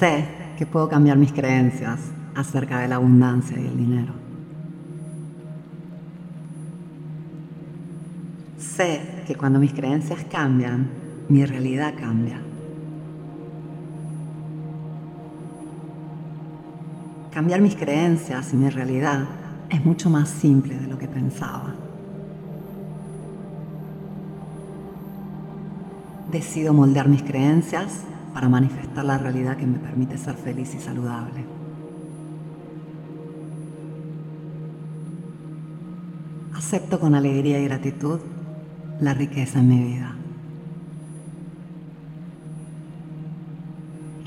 Sé que puedo cambiar mis creencias acerca de la abundancia y el dinero. Sé que cuando mis creencias cambian, mi realidad cambia. Cambiar mis creencias y mi realidad es mucho más simple de lo que pensaba. Decido moldear mis creencias para manifestar la realidad que me permite ser feliz y saludable. Acepto con alegría y gratitud la riqueza en mi vida.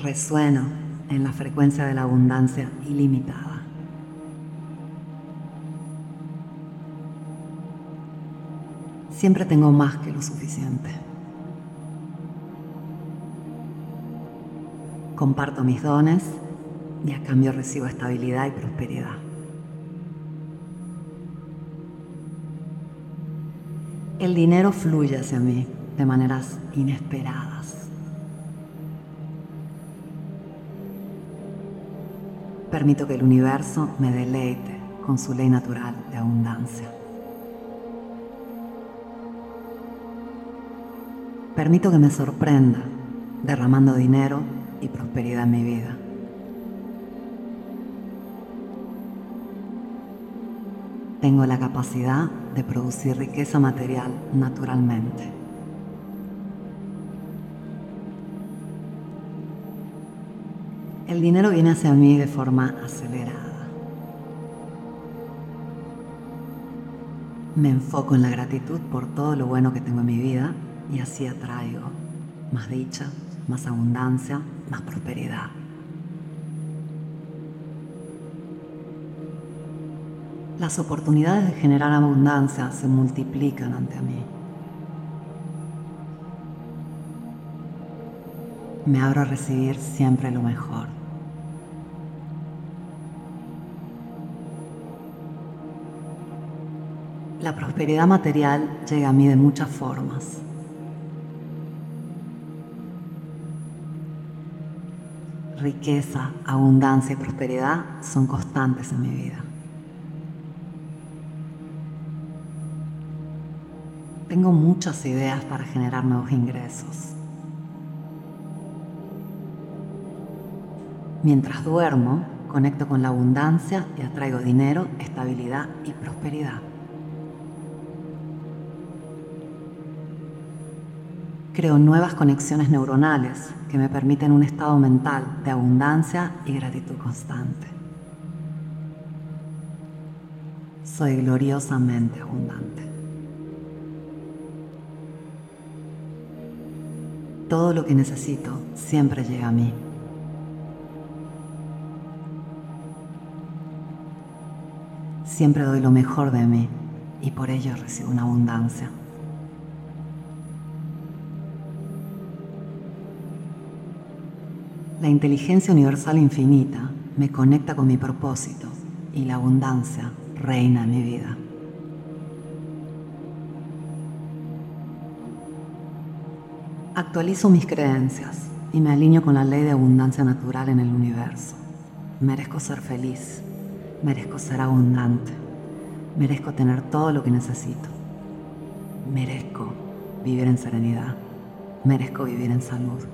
Resueno en la frecuencia de la abundancia ilimitada. Siempre tengo más que lo suficiente. Comparto mis dones y a cambio recibo estabilidad y prosperidad. El dinero fluye hacia mí de maneras inesperadas. Permito que el universo me deleite con su ley natural de abundancia. Permito que me sorprenda derramando dinero y prosperidad en mi vida. Tengo la capacidad de producir riqueza material naturalmente. el dinero viene hacia mí de forma acelerada. Me enfoco en la gratitud por todo lo bueno que tengo en mi vida y así atraigo más dicha, más abundancia, más prosperidad. Las oportunidades de generar abundancia se multiplican ante mí. Me abro a recibir siempre lo mejor. La prosperidad material llega a mí de muchas formas. Riqueza, abundancia y prosperidad son constantes en mi vida. Tengo muchas ideas para generar nuevos ingresos. Mientras duermo, conecto con la abundancia y atraigo dinero, estabilidad y prosperidad. Creo nuevas conexiones neuronales que me permiten un estado mental de abundancia y gratitud constante. Soy gloriosamente abundante. Todo lo que necesito siempre llega a mí. Siempre doy lo mejor de mí y por ello recibo una abundancia. La inteligencia universal infinita me conecta con mi propósito y la abundancia reina en mi vida. Actualizo mis creencias y me alineo con la ley de abundancia natural en el universo. Merezco ser feliz, merezco ser abundante, merezco tener todo lo que necesito, merezco vivir en serenidad, merezco vivir en salud.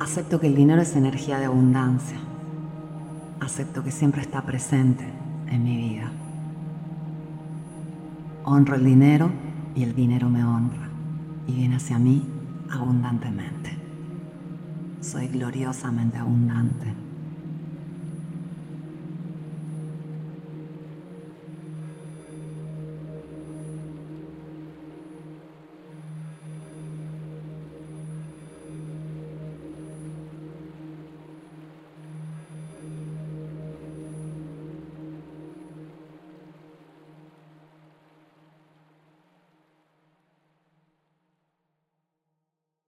Acepto que el dinero es energía de abundancia. Acepto que siempre está presente en mi vida. Honro el dinero y el dinero me honra y viene hacia mí abundantemente. Soy gloriosamente abundante.